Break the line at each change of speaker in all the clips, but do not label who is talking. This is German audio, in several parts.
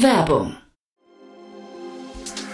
Werbung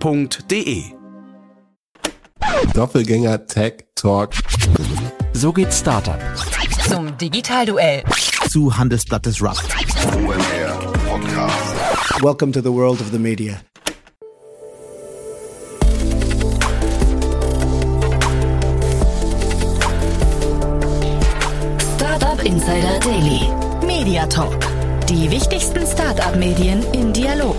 www.ftf.de.
Doppelgänger Tech Talk.
So geht Startup.
Zum Digitalduell.
Zu Handelsblatt Disrupt.
Welcome to the world of the media.
Startup Insider Daily.
Media Talk. Die wichtigsten Startup-Medien in Dialog.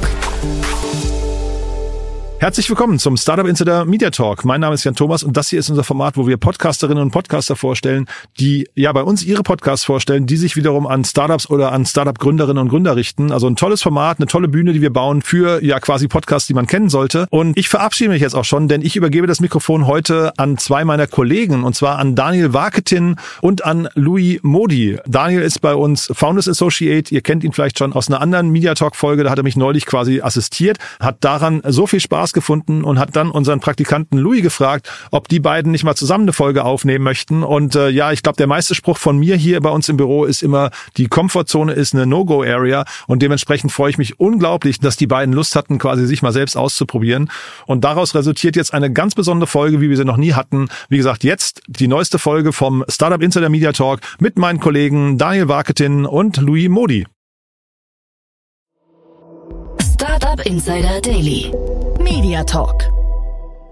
Herzlich willkommen zum Startup Insider Media Talk. Mein Name ist Jan Thomas und das hier ist unser Format, wo wir Podcasterinnen und Podcaster vorstellen, die ja bei uns ihre Podcasts vorstellen, die sich wiederum an Startups oder an Startup Gründerinnen und Gründer richten. Also ein tolles Format, eine tolle Bühne, die wir bauen für ja quasi Podcasts, die man kennen sollte. Und ich verabschiede mich jetzt auch schon, denn ich übergebe das Mikrofon heute an zwei meiner Kollegen und zwar an Daniel Waketin und an Louis Modi. Daniel ist bei uns Founders Associate. Ihr kennt ihn vielleicht schon aus einer anderen Media Talk Folge. Da hat er mich neulich quasi assistiert, hat daran so viel Spaß Spaß gefunden und hat dann unseren Praktikanten Louis gefragt, ob die beiden nicht mal zusammen eine Folge aufnehmen möchten. Und äh, ja, ich glaube, der meiste Spruch von mir hier bei uns im Büro ist immer, die Komfortzone ist eine No-Go-Area und dementsprechend freue ich mich unglaublich, dass die beiden Lust hatten, quasi sich mal selbst auszuprobieren. Und daraus resultiert jetzt eine ganz besondere Folge, wie wir sie noch nie hatten. Wie gesagt, jetzt die neueste Folge vom Startup Insider Media Talk mit meinen Kollegen Daniel Waketin und Louis Modi.
Startup Insider Daily.
Media Talk.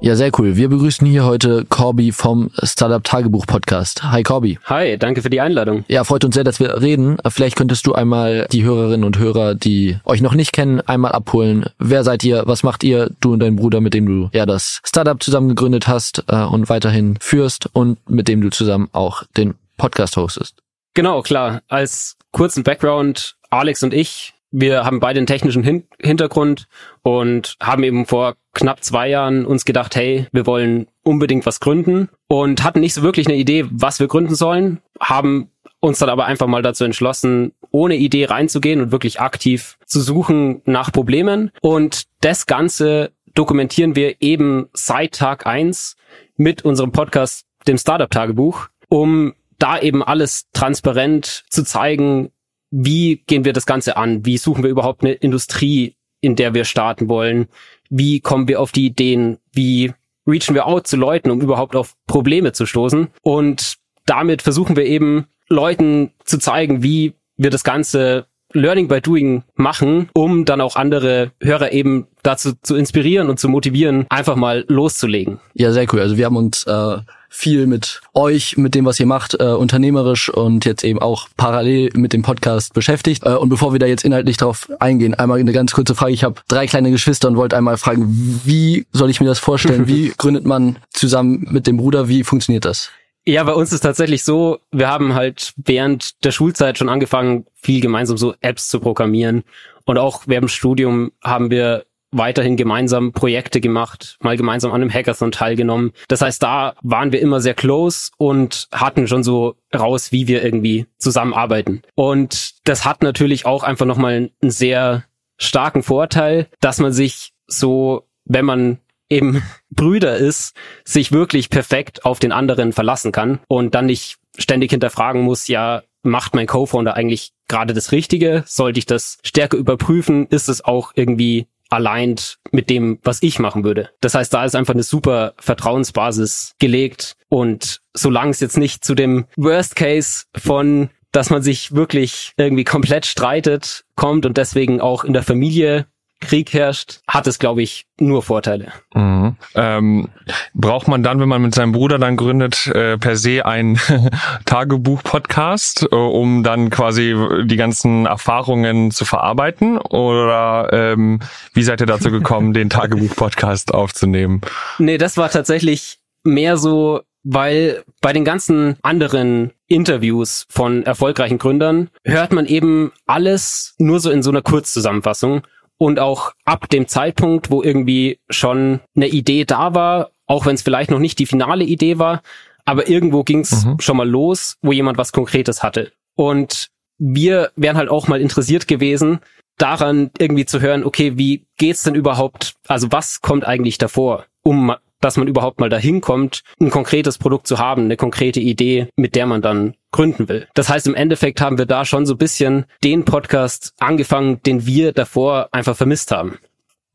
Ja, sehr cool. Wir begrüßen hier heute Corby vom Startup Tagebuch Podcast. Hi Corby.
Hi, danke für die Einladung.
Ja, freut uns sehr, dass wir reden. Vielleicht könntest du einmal die Hörerinnen und Hörer, die euch noch nicht kennen, einmal abholen. Wer seid ihr? Was macht ihr? Du und dein Bruder, mit dem du ja das Startup zusammen gegründet hast äh, und weiterhin führst und mit dem du zusammen auch den Podcast hostest.
Genau, klar. Als kurzen Background, Alex und ich wir haben beide einen technischen Hin Hintergrund und haben eben vor knapp zwei Jahren uns gedacht, hey, wir wollen unbedingt was gründen und hatten nicht so wirklich eine Idee, was wir gründen sollen, haben uns dann aber einfach mal dazu entschlossen, ohne Idee reinzugehen und wirklich aktiv zu suchen nach Problemen. Und das Ganze dokumentieren wir eben seit Tag eins mit unserem Podcast, dem Startup Tagebuch, um da eben alles transparent zu zeigen, wie gehen wir das Ganze an? Wie suchen wir überhaupt eine Industrie, in der wir starten wollen? Wie kommen wir auf die Ideen? Wie reachen wir out zu Leuten, um überhaupt auf Probleme zu stoßen? Und damit versuchen wir eben Leuten zu zeigen, wie wir das Ganze Learning by Doing machen, um dann auch andere Hörer eben dazu zu inspirieren und zu motivieren, einfach mal loszulegen.
Ja, sehr cool. Also wir haben uns äh, viel mit euch, mit dem, was ihr macht, äh, unternehmerisch und jetzt eben auch parallel mit dem Podcast beschäftigt. Äh, und bevor wir da jetzt inhaltlich drauf eingehen, einmal eine ganz kurze Frage. Ich habe drei kleine Geschwister und wollte einmal fragen, wie soll ich mir das vorstellen? Wie gründet man zusammen mit dem Bruder? Wie funktioniert das?
Ja, bei uns ist tatsächlich so, wir haben halt während der Schulzeit schon angefangen, viel gemeinsam so Apps zu programmieren. Und auch während dem Studium haben wir weiterhin gemeinsam Projekte gemacht, mal gemeinsam an einem Hackathon teilgenommen. Das heißt, da waren wir immer sehr close und hatten schon so raus, wie wir irgendwie zusammenarbeiten. Und das hat natürlich auch einfach nochmal einen sehr starken Vorteil, dass man sich so, wenn man eben Brüder ist, sich wirklich perfekt auf den anderen verlassen kann und dann nicht ständig hinterfragen muss, ja, macht mein Co-Founder eigentlich gerade das Richtige? Sollte ich das stärker überprüfen? Ist es auch irgendwie allein mit dem, was ich machen würde. Das heißt, da ist einfach eine super Vertrauensbasis gelegt und solange es jetzt nicht zu dem Worst Case von dass man sich wirklich irgendwie komplett streitet, kommt und deswegen auch in der Familie Krieg herrscht, hat es, glaube ich, nur Vorteile.
Mhm. Ähm, braucht man dann, wenn man mit seinem Bruder dann gründet, äh, per se ein Tagebuch-Podcast, äh, um dann quasi die ganzen Erfahrungen zu verarbeiten? Oder ähm, wie seid ihr dazu gekommen, den Tagebuch-Podcast aufzunehmen?
Nee, das war tatsächlich mehr so, weil bei den ganzen anderen Interviews von erfolgreichen Gründern hört man eben alles nur so in so einer Kurzzusammenfassung und auch ab dem Zeitpunkt, wo irgendwie schon eine Idee da war, auch wenn es vielleicht noch nicht die finale Idee war, aber irgendwo ging es mhm. schon mal los, wo jemand was Konkretes hatte. Und wir wären halt auch mal interessiert gewesen, daran irgendwie zu hören, okay, wie geht's denn überhaupt, also was kommt eigentlich davor, um dass man überhaupt mal dahin kommt, ein konkretes Produkt zu haben, eine konkrete Idee, mit der man dann gründen will. Das heißt, im Endeffekt haben wir da schon so bisschen den Podcast angefangen, den wir davor einfach vermisst haben.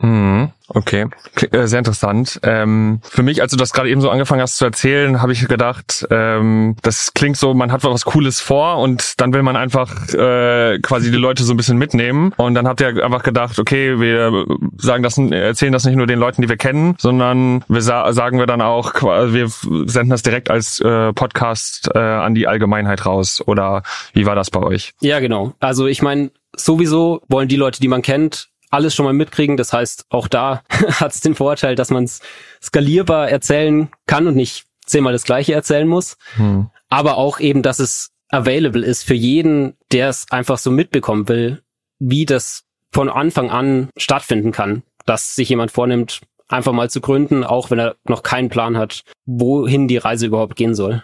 Mhm. Okay, äh, sehr interessant. Ähm, für mich, als du das gerade eben so angefangen hast zu erzählen, habe ich gedacht, ähm, das klingt so, man hat was Cooles vor und dann will man einfach äh, quasi die Leute so ein bisschen mitnehmen. Und dann habt ihr einfach gedacht, okay, wir sagen das, erzählen das nicht nur den Leuten, die wir kennen, sondern wir sa sagen wir dann auch, wir senden das direkt als äh, Podcast äh, an die Allgemeinheit raus. Oder wie war das bei euch?
Ja, genau. Also ich meine, sowieso wollen die Leute, die man kennt, alles schon mal mitkriegen. Das heißt, auch da hat es den Vorteil, dass man es skalierbar erzählen kann und nicht zehnmal das gleiche erzählen muss. Hm. Aber auch eben, dass es available ist für jeden, der es einfach so mitbekommen will, wie das von Anfang an stattfinden kann. Dass sich jemand vornimmt, einfach mal zu gründen, auch wenn er noch keinen Plan hat, wohin die Reise überhaupt gehen soll.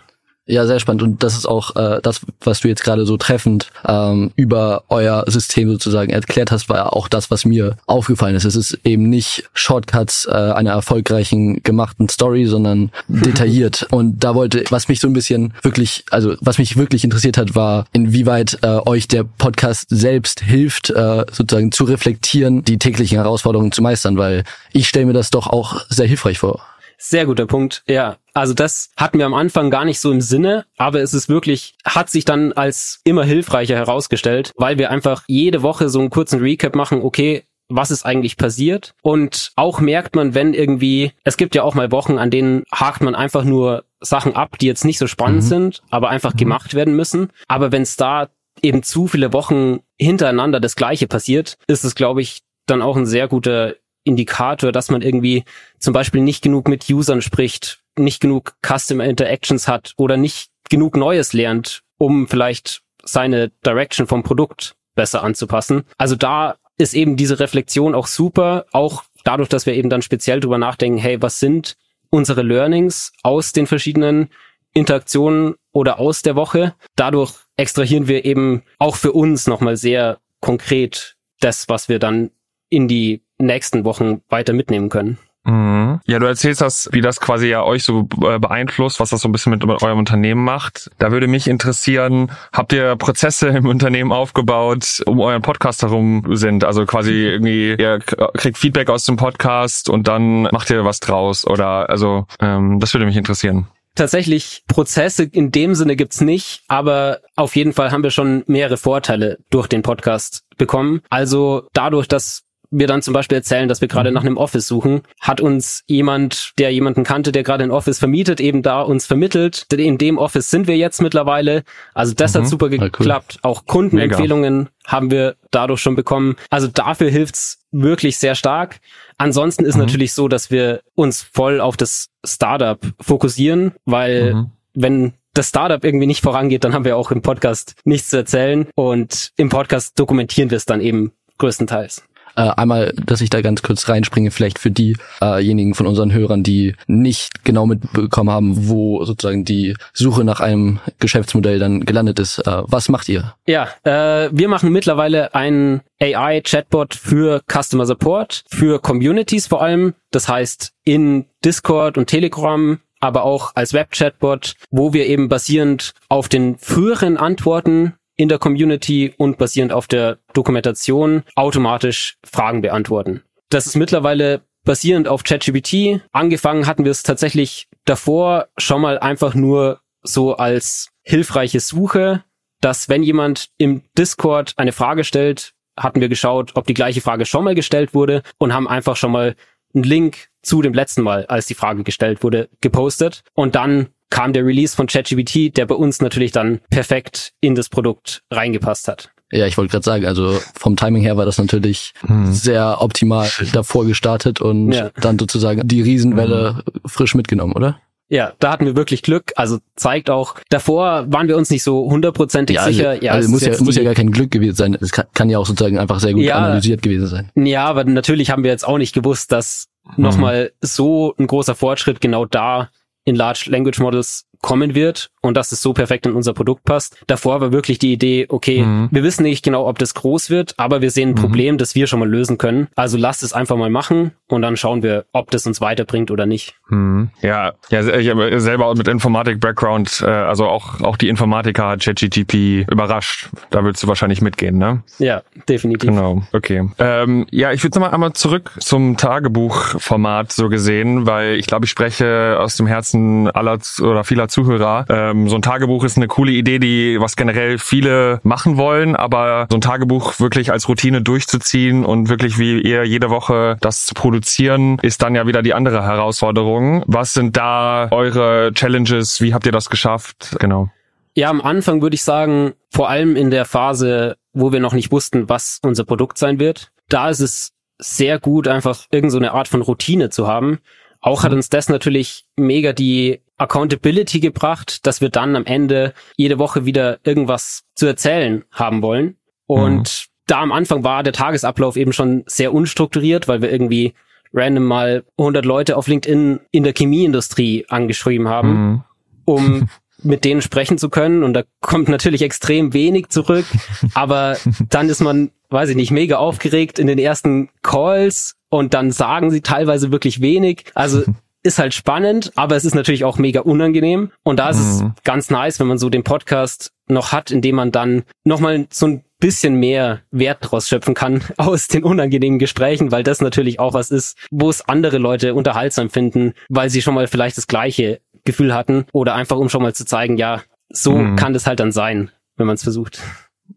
Ja, sehr spannend. Und das ist auch äh, das, was du jetzt gerade so treffend ähm, über euer System sozusagen erklärt hast, war ja auch das, was mir aufgefallen ist. Es ist eben nicht Shortcuts äh, einer erfolgreichen gemachten Story, sondern detailliert. Und da wollte, was mich so ein bisschen wirklich, also was mich wirklich interessiert hat, war, inwieweit äh, euch der Podcast selbst hilft, äh, sozusagen zu reflektieren, die täglichen Herausforderungen zu meistern, weil ich stelle mir das doch auch sehr hilfreich vor.
Sehr guter Punkt, ja. Also das hatten wir am Anfang gar nicht so im Sinne, aber es ist wirklich, hat sich dann als immer hilfreicher herausgestellt, weil wir einfach jede Woche so einen kurzen Recap machen, okay, was ist eigentlich passiert? Und auch merkt man, wenn irgendwie, es gibt ja auch mal Wochen, an denen hakt man einfach nur Sachen ab, die jetzt nicht so spannend mhm. sind, aber einfach mhm. gemacht werden müssen. Aber wenn es da eben zu viele Wochen hintereinander das Gleiche passiert, ist es, glaube ich, dann auch ein sehr guter Indikator, dass man irgendwie zum Beispiel nicht genug mit Usern spricht, nicht genug Customer Interactions hat oder nicht genug Neues lernt, um vielleicht seine Direction vom Produkt besser anzupassen. Also da ist eben diese Reflexion auch super, auch dadurch, dass wir eben dann speziell drüber nachdenken, hey, was sind unsere Learnings aus den verschiedenen Interaktionen oder aus der Woche? Dadurch extrahieren wir eben auch für uns nochmal sehr konkret das, was wir dann in die nächsten Wochen weiter mitnehmen können.
Mhm. Ja, du erzählst das, wie das quasi ja euch so äh, beeinflusst, was das so ein bisschen mit eurem Unternehmen macht. Da würde mich interessieren, habt ihr Prozesse im Unternehmen aufgebaut, um euren Podcast herum sind? Also quasi irgendwie, ihr kriegt Feedback aus dem Podcast und dann macht ihr was draus oder also ähm, das würde mich interessieren.
Tatsächlich Prozesse in dem Sinne gibt's nicht, aber auf jeden Fall haben wir schon mehrere Vorteile durch den Podcast bekommen. Also dadurch, dass wir dann zum Beispiel erzählen, dass wir gerade mhm. nach einem Office suchen, hat uns jemand, der jemanden kannte, der gerade ein Office vermietet, eben da uns vermittelt. In dem Office sind wir jetzt mittlerweile. Also das mhm. hat super geklappt. Cool. Auch Kundenempfehlungen Mega. haben wir dadurch schon bekommen. Also dafür hilft's wirklich sehr stark. Ansonsten ist mhm. natürlich so, dass wir uns voll auf das Startup fokussieren, weil mhm. wenn das Startup irgendwie nicht vorangeht, dann haben wir auch im Podcast nichts zu erzählen und im Podcast dokumentieren wir es dann eben größtenteils.
Äh, einmal, dass ich da ganz kurz reinspringe, vielleicht für diejenigen von unseren Hörern, die nicht genau mitbekommen haben, wo sozusagen die Suche nach einem Geschäftsmodell dann gelandet ist. Äh, was macht ihr?
Ja, äh, wir machen mittlerweile einen AI-Chatbot für Customer Support, für Communities vor allem. Das heißt, in Discord und Telegram aber auch als Web-Chatbot, wo wir eben basierend auf den früheren Antworten in der Community und basierend auf der Dokumentation automatisch Fragen beantworten. Das ist mittlerweile basierend auf ChatGPT. Angefangen hatten wir es tatsächlich davor schon mal einfach nur so als hilfreiche Suche, dass wenn jemand im Discord eine Frage stellt, hatten wir geschaut, ob die gleiche Frage schon mal gestellt wurde und haben einfach schon mal einen Link zu dem letzten Mal, als die Frage gestellt wurde, gepostet. Und dann kam der Release von ChatGPT, der bei uns natürlich dann perfekt in das Produkt reingepasst hat.
Ja, ich wollte gerade sagen, also vom Timing her war das natürlich hm. sehr optimal davor gestartet und ja. dann sozusagen die Riesenwelle hm. frisch mitgenommen, oder?
Ja, da hatten wir wirklich Glück. Also zeigt auch, davor waren wir uns nicht so hundertprozentig
Ja, also,
sicher. Ja,
also
es
muss ja, muss ja gar kein Glück gewesen sein. Es kann, kann ja auch sozusagen einfach sehr gut
Ja.
analysiert gewesen sein.
Ja, aber natürlich haben wir jetzt auch nicht gewusst, dass
Mhm.
nochmal so ein großer Fortschritt genau da in Large Language Models kommen wird und dass es so perfekt in unser Produkt passt. Davor war wirklich die Idee, okay,
Mhm.
wir wissen nicht genau, ob das groß wird, aber wir sehen ein Problem, das wir schon mal lösen können. Also lasst es einfach mal machen und dann schauen wir, ob das uns weiterbringt oder nicht.
Mhm. Ja, ja, ich habe selber mit Informatik-Background, äh, also auch, auch die Informatiker hat ChatGTP überrascht. Da willst du wahrscheinlich mitgehen, ne?
Ja, definitiv.
Genau, okay. Ähm, ja, ich würde nochmal einmal zurück zum Tagebuchformat so gesehen, weil ich glaube, ich spreche aus dem Herzen aller oder vieler Zuhörer. Ähm, so ein Tagebuch ist eine coole Idee, die was generell viele machen wollen, aber so ein Tagebuch wirklich als Routine durchzuziehen und wirklich wie ihr jede Woche das zu produzieren, ist dann ja wieder die andere Herausforderung. Was sind da eure Challenges? Wie habt ihr das geschafft? Genau.
Ja, am Anfang würde ich sagen, vor allem in der Phase, wo wir noch nicht wussten, was unser Produkt sein wird, da ist es sehr gut, einfach irgendeine so eine Art von Routine zu haben. Auch hat uns das natürlich mega die Accountability gebracht, dass wir dann am Ende jede Woche wieder irgendwas zu erzählen haben wollen. Und da am Anfang war der Tagesablauf eben schon sehr unstrukturiert, weil wir irgendwie random mal 100 Leute auf LinkedIn in der Chemieindustrie angeschrieben haben
Mhm.
um mit denen sprechen zu können. Und da kommt natürlich extrem wenig zurück. Aber dann ist man, weiß ich nicht, mega aufgeregt in den ersten Calls und dann sagen sie teilweise wirklich wenig. Also ist halt spannend, aber es ist natürlich auch mega unangenehm. Und da ist es ganz nice, wenn man so den Podcast noch hat, in dem man dann nochmal so ein bisschen mehr Wert draus schöpfen kann aus den unangenehmen Gesprächen, weil das natürlich auch was ist, wo es andere Leute unterhaltsam finden, weil sie schon mal vielleicht das gleiche Gefühl hatten oder einfach um schon mal zu zeigen, ja, so
Mhm.
kann das halt dann sein, wenn man es versucht.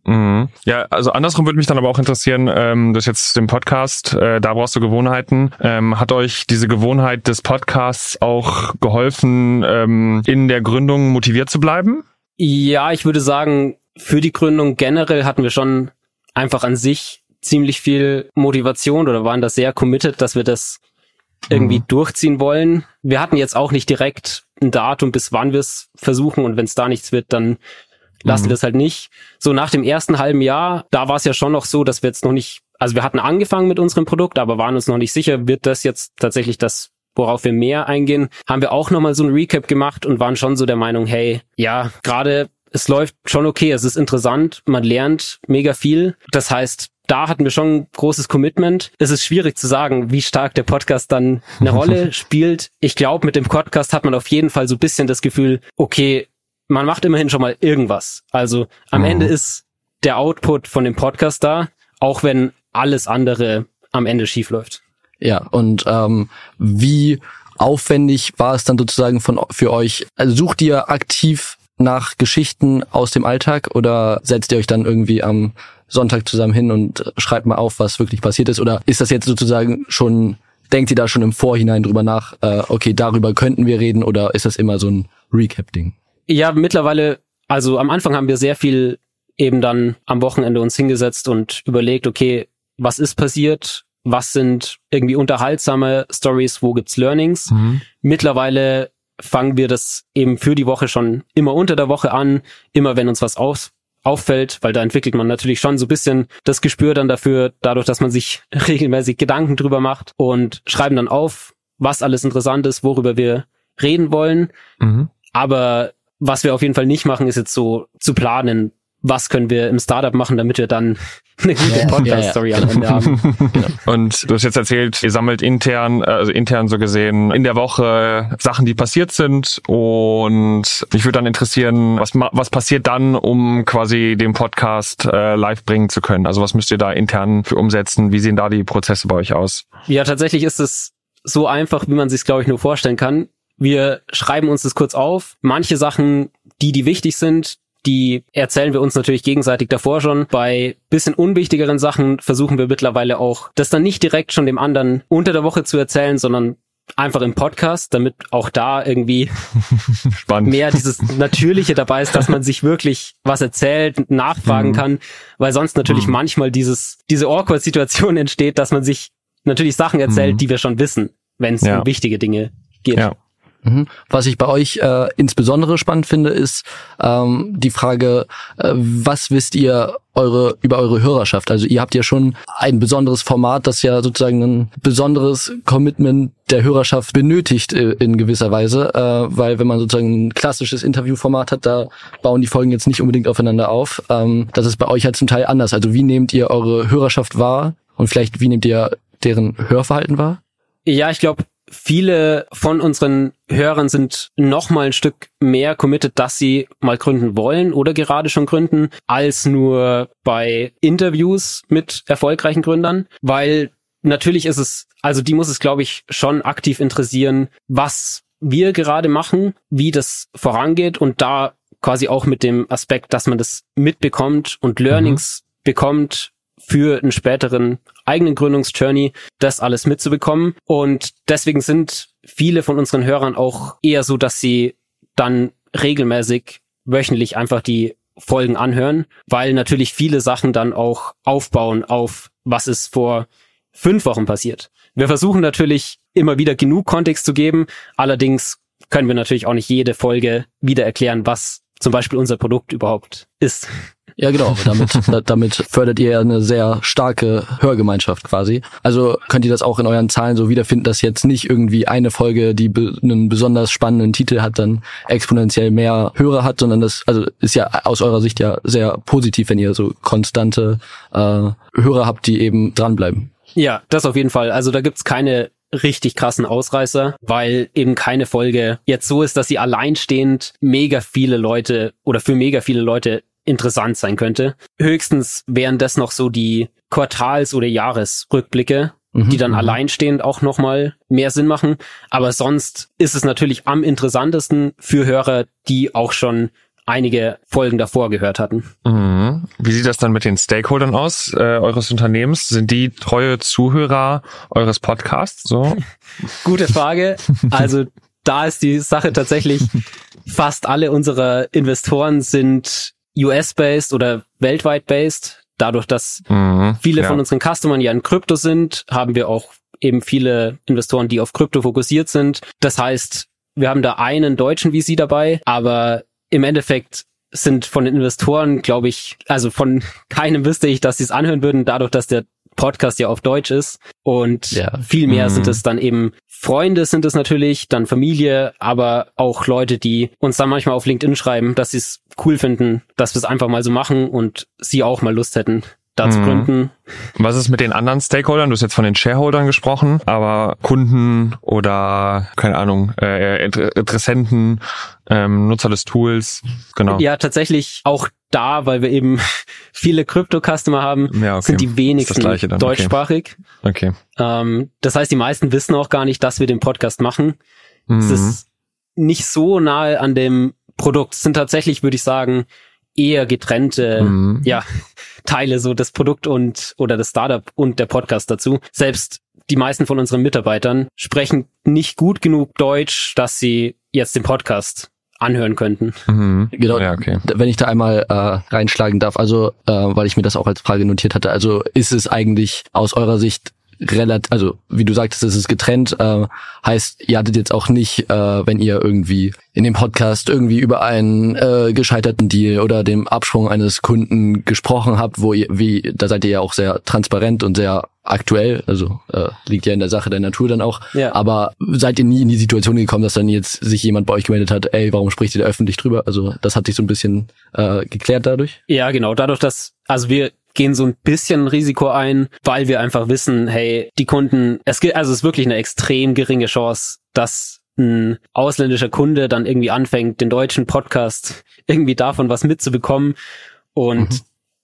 Mhm. Ja, also andersrum würde mich dann aber auch interessieren, ähm, das jetzt den Podcast, äh, da brauchst du Gewohnheiten. Ähm, hat euch diese Gewohnheit des Podcasts auch geholfen, ähm, in der Gründung motiviert zu bleiben?
Ja, ich würde sagen, für die Gründung generell hatten wir schon einfach an sich ziemlich viel Motivation oder waren da sehr committed, dass wir das irgendwie durchziehen wollen. Wir hatten jetzt auch nicht direkt ein Datum, bis wann wir es versuchen und wenn es da nichts wird, dann lassen wir es halt nicht. So nach dem ersten halben Jahr, da war es ja schon noch so, dass wir jetzt noch nicht, also wir hatten angefangen mit unserem Produkt, aber waren uns noch nicht sicher, wird das jetzt tatsächlich das worauf wir mehr eingehen, haben wir auch nochmal so ein Recap gemacht und waren schon so der Meinung, hey, ja, gerade es läuft schon okay, es ist interessant, man lernt mega viel. Das heißt, da hatten wir schon ein großes Commitment. Es ist schwierig zu sagen, wie stark der Podcast dann eine Rolle spielt. Ich glaube, mit dem Podcast hat man auf jeden Fall so ein bisschen das Gefühl, okay, man macht immerhin schon mal irgendwas. Also am
Mhm.
Ende ist der Output von dem Podcast da, auch wenn alles andere am Ende schief läuft.
Ja, und ähm, wie aufwendig war es dann sozusagen von für euch? Also sucht ihr aktiv nach Geschichten aus dem Alltag oder setzt ihr euch dann irgendwie am Sonntag zusammen hin und schreibt mal auf, was wirklich passiert ist? Oder ist das jetzt sozusagen schon, denkt ihr da schon im Vorhinein drüber nach, äh, okay, darüber könnten wir reden oder ist das immer so ein Recap-Ding?
Ja, mittlerweile, also am Anfang haben wir sehr viel eben dann am Wochenende uns hingesetzt und überlegt, okay, was ist passiert? Was sind irgendwie unterhaltsame Stories? Wo gibt's Learnings? Mittlerweile fangen wir das eben für die Woche schon immer unter der Woche an, immer wenn uns was auf, auffällt, weil da entwickelt man natürlich schon so ein bisschen das Gespür dann dafür, dadurch, dass man sich regelmäßig Gedanken drüber macht und schreiben dann auf, was alles interessant ist, worüber wir reden wollen.
Mhm.
Aber was wir auf jeden Fall nicht machen, ist jetzt so zu planen, was können wir im Startup machen, damit wir dann eine gute Podcast-Story am Ende haben.
Und du hast jetzt erzählt, ihr sammelt intern, äh, also intern so gesehen, in der Woche Sachen, die passiert sind. Und mich würde dann interessieren, was, was passiert dann, um quasi den Podcast äh, live bringen zu können? Also was müsst ihr da intern für umsetzen? Wie sehen da die Prozesse bei euch aus?
Ja, tatsächlich ist es so einfach, wie man sich glaube ich, nur vorstellen kann. Wir schreiben uns das kurz auf. Manche Sachen, die, die wichtig sind, die erzählen wir uns natürlich gegenseitig davor schon. Bei bisschen unwichtigeren Sachen versuchen wir mittlerweile auch, das dann nicht direkt schon dem anderen unter der Woche zu erzählen, sondern einfach im Podcast, damit auch da irgendwie
Spannend.
mehr dieses Natürliche dabei ist, dass man sich wirklich was erzählt, nachfragen kann, weil sonst natürlich manchmal dieses, diese awkward Situation entsteht, dass man sich natürlich Sachen erzählt, die wir schon wissen, wenn es
Ja.
um wichtige Dinge geht.
Ja.
Mhm. Was ich bei euch äh, insbesondere spannend finde, ist ähm, die Frage, äh, was wisst ihr eure über eure Hörerschaft? Also ihr habt ja schon ein besonderes Format, das ja sozusagen ein besonderes Commitment der Hörerschaft benötigt äh, in gewisser Weise, äh, weil wenn man sozusagen ein klassisches Interviewformat hat, da bauen die Folgen jetzt nicht unbedingt aufeinander auf. Ähm, das ist bei euch halt zum Teil anders. Also wie nehmt ihr eure Hörerschaft wahr und vielleicht wie nehmt ihr deren Hörverhalten wahr?
Ja, ich glaube, viele von unseren Hörern sind noch mal ein Stück mehr committed, dass sie mal gründen wollen oder gerade schon gründen, als nur bei Interviews mit erfolgreichen Gründern, weil natürlich ist es, also die muss es, glaube ich, schon aktiv interessieren, was wir gerade machen, wie das vorangeht und da quasi auch mit dem Aspekt, dass man das mitbekommt und Learnings mhm. bekommt für einen späteren eigenen Gründungsjourney, das alles mitzubekommen. Und deswegen sind viele von unseren Hörern auch eher so, dass sie dann regelmäßig wöchentlich einfach die Folgen anhören, weil natürlich viele Sachen dann auch aufbauen auf, was ist vor fünf Wochen passiert. Wir versuchen natürlich immer wieder genug Kontext zu geben, allerdings können wir natürlich auch nicht jede Folge wieder erklären, was zum Beispiel unser Produkt überhaupt ist.
Ja, genau. Damit, damit fördert ihr ja eine sehr starke Hörgemeinschaft quasi. Also könnt ihr das auch in euren Zahlen so wiederfinden, dass jetzt nicht irgendwie eine Folge, die be einen besonders spannenden Titel hat, dann exponentiell mehr Hörer hat, sondern das also ist ja aus eurer Sicht ja sehr positiv, wenn ihr so konstante äh, Hörer habt, die eben dranbleiben.
Ja, das auf jeden Fall. Also da gibt's keine richtig krassen Ausreißer, weil eben keine Folge jetzt so ist, dass sie alleinstehend mega viele Leute oder für mega viele Leute interessant sein könnte. Höchstens wären das noch so die Quartals- oder Jahresrückblicke, mhm, die dann mhm. alleinstehend auch nochmal mehr Sinn machen. Aber sonst ist es natürlich am interessantesten für Hörer, die auch schon einige Folgen davor gehört hatten.
Mhm. Wie sieht das dann mit den Stakeholdern aus, äh, eures Unternehmens? Sind die treue Zuhörer eures Podcasts? So?
Gute Frage. Also da ist die Sache tatsächlich, fast alle unserer Investoren sind US-based oder weltweit based. Dadurch, dass mhm, viele ja. von unseren Customern ja in Krypto sind, haben wir auch eben viele Investoren, die auf Krypto fokussiert sind. Das heißt, wir haben da einen deutschen VC dabei, aber im Endeffekt sind von den Investoren, glaube ich, also von keinem wüsste ich, dass sie es anhören würden, dadurch, dass der Podcast ja auf Deutsch ist. Und ja. viel mehr mhm. sind es dann eben Freunde sind es natürlich, dann Familie, aber auch Leute, die uns dann manchmal auf LinkedIn schreiben, dass sie es cool finden, dass wir es einfach mal so machen und sie auch mal Lust hätten, da zu mhm. gründen.
Was ist mit den anderen Stakeholdern? Du hast jetzt von den Shareholdern gesprochen, aber Kunden oder keine Ahnung, äh, Interessenten, ähm, Nutzer des Tools, genau.
Ja, tatsächlich auch da, weil wir eben viele Krypto-Customer haben, ja, okay. sind die wenigsten deutschsprachig.
Okay. okay.
Ähm, das heißt, die meisten wissen auch gar nicht, dass wir den Podcast machen. Es mhm. ist nicht so nahe an dem Produkt. Es sind tatsächlich, würde ich sagen, eher getrennte mhm. ja, Teile, so das Produkt und oder das Startup und der Podcast dazu. Selbst die meisten von unseren Mitarbeitern sprechen nicht gut genug Deutsch, dass sie jetzt den Podcast anhören könnten.
Mhm. Genau. Ja, okay. Wenn ich da einmal äh, reinschlagen darf, also äh, weil ich mir das auch als Frage notiert hatte, also ist es eigentlich aus eurer Sicht relativ, also wie du sagtest, es ist getrennt, äh, heißt, ihr hattet jetzt auch nicht, äh, wenn ihr irgendwie in dem Podcast irgendwie über einen äh, gescheiterten Deal oder dem Absprung eines Kunden gesprochen habt, wo ihr, wie, da seid ihr ja auch sehr transparent und sehr aktuell, also äh, liegt ja in der Sache der Natur dann auch. Ja. Aber seid ihr nie in die Situation gekommen, dass dann jetzt sich jemand bei euch gemeldet hat, ey, warum spricht ihr da öffentlich drüber? Also das hat sich so ein bisschen äh, geklärt dadurch?
Ja, genau. Dadurch, dass, also wir gehen so ein bisschen Risiko ein, weil wir einfach wissen, hey, die Kunden, es gibt, also es ist wirklich eine extrem geringe Chance, dass ein ausländischer Kunde dann irgendwie anfängt, den deutschen Podcast irgendwie davon was mitzubekommen und mhm.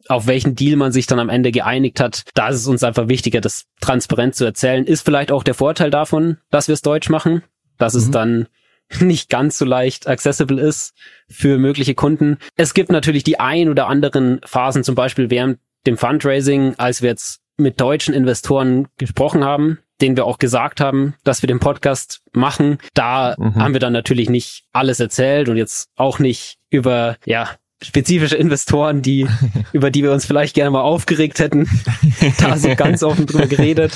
auf welchen Deal man sich dann am Ende geeinigt hat, da ist es uns einfach wichtiger, das transparent zu erzählen. Ist vielleicht auch der Vorteil davon, dass wir es deutsch machen, dass mhm. es dann nicht ganz so leicht accessible ist für mögliche Kunden. Es gibt natürlich die ein oder anderen Phasen, zum Beispiel während dem Fundraising, als wir jetzt mit deutschen Investoren gesprochen haben, denen wir auch gesagt haben, dass wir den Podcast machen. Da mhm. haben wir dann natürlich nicht alles erzählt und jetzt auch nicht über, ja, spezifische Investoren, die, über die wir uns vielleicht gerne mal aufgeregt hätten, da so ganz offen drüber geredet.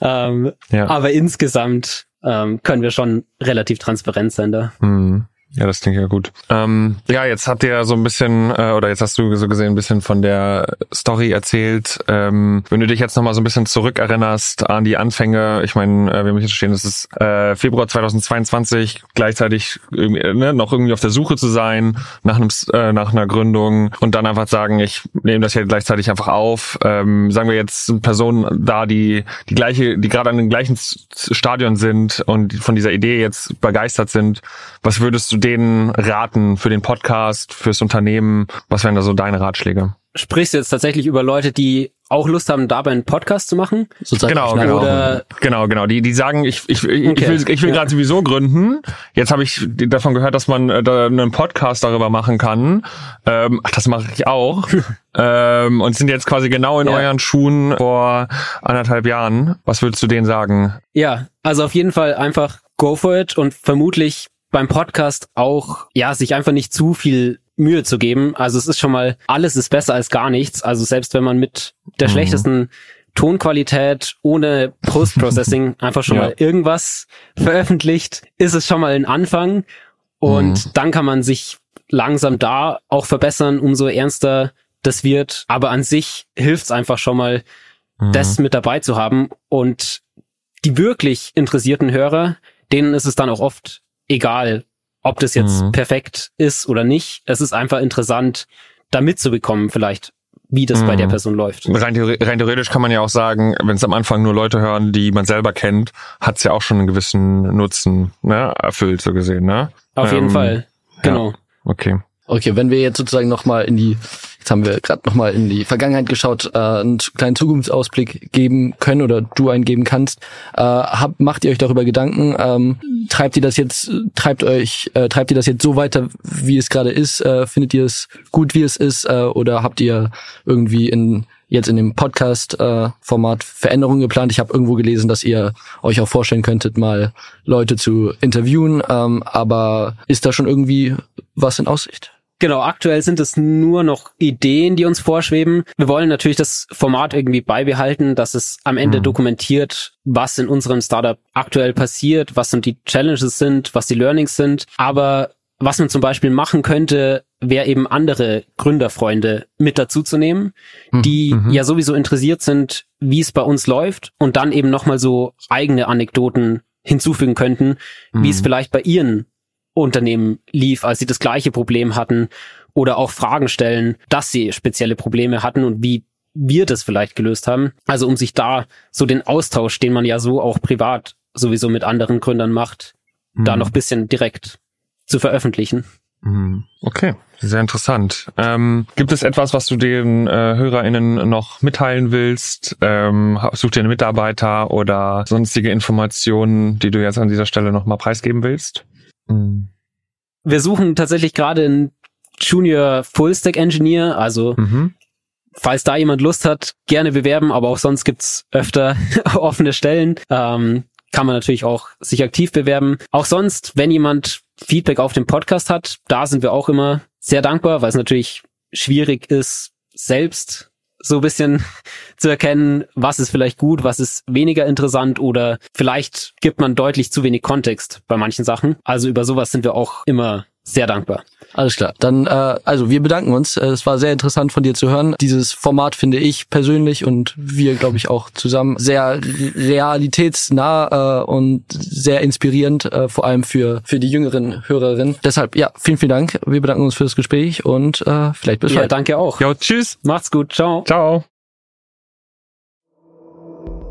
Ähm, ja. Aber insgesamt ähm, können wir schon relativ transparent sein da.
Mhm. Ja, das klingt ja gut. Ähm, ja, jetzt habt ihr ja so ein bisschen, äh, oder jetzt hast du so gesehen ein bisschen von der Story erzählt. Ähm, wenn du dich jetzt nochmal so ein bisschen zurückerinnerst an die Anfänge, ich meine, äh, wir müssen stehen, es ist äh, Februar 2022, gleichzeitig irgendwie, ne, noch irgendwie auf der Suche zu sein nach einem äh, nach einer Gründung und dann einfach sagen, ich nehme das hier gleichzeitig einfach auf. Ähm, sagen wir jetzt Personen da, die die gleiche, die gerade an dem gleichen Stadion sind und von dieser Idee jetzt begeistert sind. Was würdest du denen raten für den Podcast, fürs Unternehmen? Was wären da so deine Ratschläge?
Sprichst du jetzt tatsächlich über Leute, die auch Lust haben, dabei einen Podcast zu machen?
Genau, genau. Oder genau, genau. Die, die sagen, ich, ich, ich, okay. ich will, ich will ja. gerade sowieso gründen. Jetzt habe ich davon gehört, dass man äh, da einen Podcast darüber machen kann. Ähm, ach, das mache ich auch. ähm, und sind jetzt quasi genau in ja. euren Schuhen vor anderthalb Jahren. Was würdest du denen sagen?
Ja, also auf jeden Fall einfach go for it und vermutlich beim Podcast auch, ja, sich einfach nicht zu viel Mühe zu geben. Also es ist schon mal, alles ist besser als gar nichts. Also selbst wenn man mit der mhm. schlechtesten Tonqualität ohne Post-Processing einfach schon ja. mal irgendwas veröffentlicht, ist es schon mal ein Anfang. Und mhm. dann kann man sich langsam da auch verbessern, umso ernster das wird. Aber an sich hilft es einfach schon mal, mhm. das mit dabei zu haben. Und die wirklich interessierten Hörer, denen ist es dann auch oft egal, ob das jetzt mhm. perfekt ist oder nicht. Es ist einfach interessant, da mitzubekommen vielleicht, wie das mhm. bei der mhm. Person läuft.
Rein, rein, theoretisch kann man ja auch sagen, wenn es am Anfang nur Leute hören, die man selber kennt, hat es ja auch schon einen gewissen Nutzen ne, erfüllt, so gesehen. Ne?
Auf ähm, jeden Fall, genau. Ja.
Okay.
Okay, wenn wir jetzt sozusagen nochmal in die, jetzt haben wir gerade nochmal in die Vergangenheit geschaut, äh, einen kleinen Zukunftsausblick geben können oder du einen geben kannst, äh, hab, macht ihr euch darüber Gedanken, ähm, treibt ihr das jetzt, treibt euch, äh, treibt ihr das jetzt so weiter, wie es gerade ist, äh, findet ihr es gut, wie es ist, äh, oder habt ihr irgendwie in jetzt in dem Podcast-Format äh, Veränderungen geplant. Ich habe irgendwo gelesen, dass ihr euch auch vorstellen könntet, mal Leute zu interviewen. Ähm, aber ist da schon irgendwie was in Aussicht?
Genau, aktuell sind es nur noch Ideen, die uns vorschweben. Wir wollen natürlich das Format irgendwie beibehalten, dass es am Ende mhm. dokumentiert, was in unserem Startup aktuell passiert, was die Challenges sind, was die Learnings sind. Aber was man zum Beispiel machen könnte, wäre eben andere Gründerfreunde mit dazuzunehmen, mhm. die mhm. ja sowieso interessiert sind, wie es bei uns läuft und dann eben nochmal so eigene Anekdoten hinzufügen könnten, mhm. wie es mhm. vielleicht bei ihren Unternehmen lief, als sie das gleiche Problem hatten oder auch Fragen stellen, dass sie spezielle Probleme hatten und wie wir das vielleicht gelöst haben. Also um sich da so den Austausch, den man ja so auch privat sowieso mit anderen Gründern macht, mhm. da noch bisschen direkt zu veröffentlichen.
Mhm. Okay, sehr interessant. Ähm, gibt es etwas, was du den äh, HörerInnen noch mitteilen willst? Ähm, such dir einen Mitarbeiter oder sonstige Informationen, die du jetzt an dieser Stelle nochmal preisgeben willst?
Mhm. Wir suchen tatsächlich gerade einen Junior Fullstack Engineer, also mhm. falls da jemand Lust hat, gerne bewerben, aber auch sonst gibt's öfter offene Stellen. Ähm, kann man natürlich auch sich aktiv bewerben. Auch sonst, wenn jemand Feedback auf dem Podcast hat, da sind wir auch immer sehr dankbar, weil es natürlich schwierig ist, selbst so bisschen zu erkennen, was ist vielleicht gut, was ist weniger interessant oder vielleicht gibt man deutlich zu wenig Kontext bei manchen Sachen. Also über sowas sind wir auch immer sehr dankbar.
Alles klar. Dann, äh, also wir bedanken uns. Äh, es war sehr interessant von dir zu hören. Dieses Format finde ich persönlich und wir, glaube ich, auch zusammen sehr realitätsnah äh, und sehr inspirierend, äh, vor allem für, für die jüngeren Hörerinnen. Deshalb, ja, vielen, vielen Dank. Wir bedanken uns für das Gespräch und äh, vielleicht bis
ja,
bald.
danke auch.
Ja, tschüss.
Macht's gut. Ciao.
Ciao.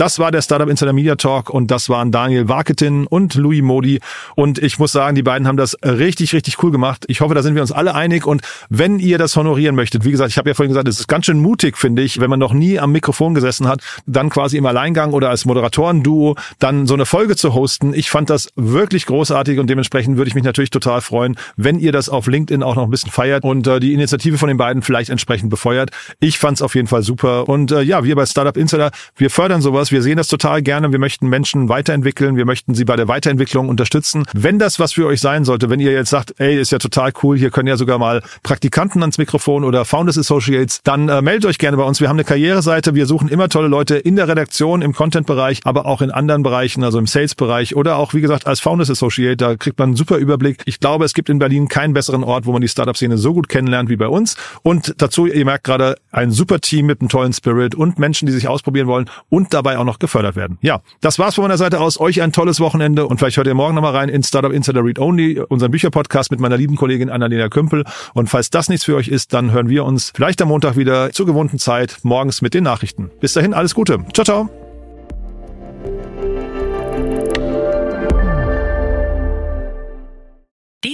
das war der Startup Insider Media Talk und das waren Daniel Warketin und Louis Modi. Und ich muss sagen, die beiden haben das richtig, richtig cool gemacht. Ich hoffe, da sind wir uns alle einig. Und wenn ihr das honorieren möchtet, wie gesagt, ich habe ja vorhin gesagt, es ist ganz schön mutig, finde ich, wenn man noch nie am Mikrofon gesessen hat, dann quasi im Alleingang oder als Moderatoren-Duo dann so eine Folge zu hosten. Ich fand das wirklich großartig und dementsprechend würde ich mich natürlich total freuen, wenn ihr das auf LinkedIn auch noch ein bisschen feiert und äh, die Initiative von den beiden vielleicht entsprechend befeuert. Ich fand es auf jeden Fall super. Und äh, ja, wir bei Startup Insider, wir fördern sowas sowas. Wir sehen das total gerne. Wir möchten Menschen weiterentwickeln. Wir möchten sie bei der Weiterentwicklung unterstützen. Wenn das was für euch sein sollte, wenn ihr jetzt sagt, ey, ist ja total cool, hier können ja sogar mal Praktikanten ans Mikrofon oder Founders Associates, dann äh, meldet euch gerne bei uns. Wir haben eine Karriereseite. Wir suchen immer tolle Leute in der Redaktion, im Content-Bereich, aber auch in anderen Bereichen, also im Sales-Bereich oder auch, wie gesagt, als Founders Associate. Da kriegt man einen super Überblick. Ich glaube, es gibt in Berlin keinen besseren Ort, wo man die Startup-Szene so gut kennenlernt wie bei uns. Und dazu, ihr merkt gerade, ein super Team mit einem tollen Spirit und Menschen, die sich ausprobieren wollen und dabei auch noch gefördert werden. Ja, das war's von meiner Seite aus. Euch ein tolles Wochenende und vielleicht hört ihr morgen nochmal rein in Startup Insider Read Only, unseren Bücherpodcast mit meiner lieben Kollegin Annalena Kümpel. Und falls das nichts für euch ist, dann hören wir uns vielleicht am Montag wieder zur gewohnten Zeit morgens mit den Nachrichten. Bis dahin, alles Gute. Ciao, ciao.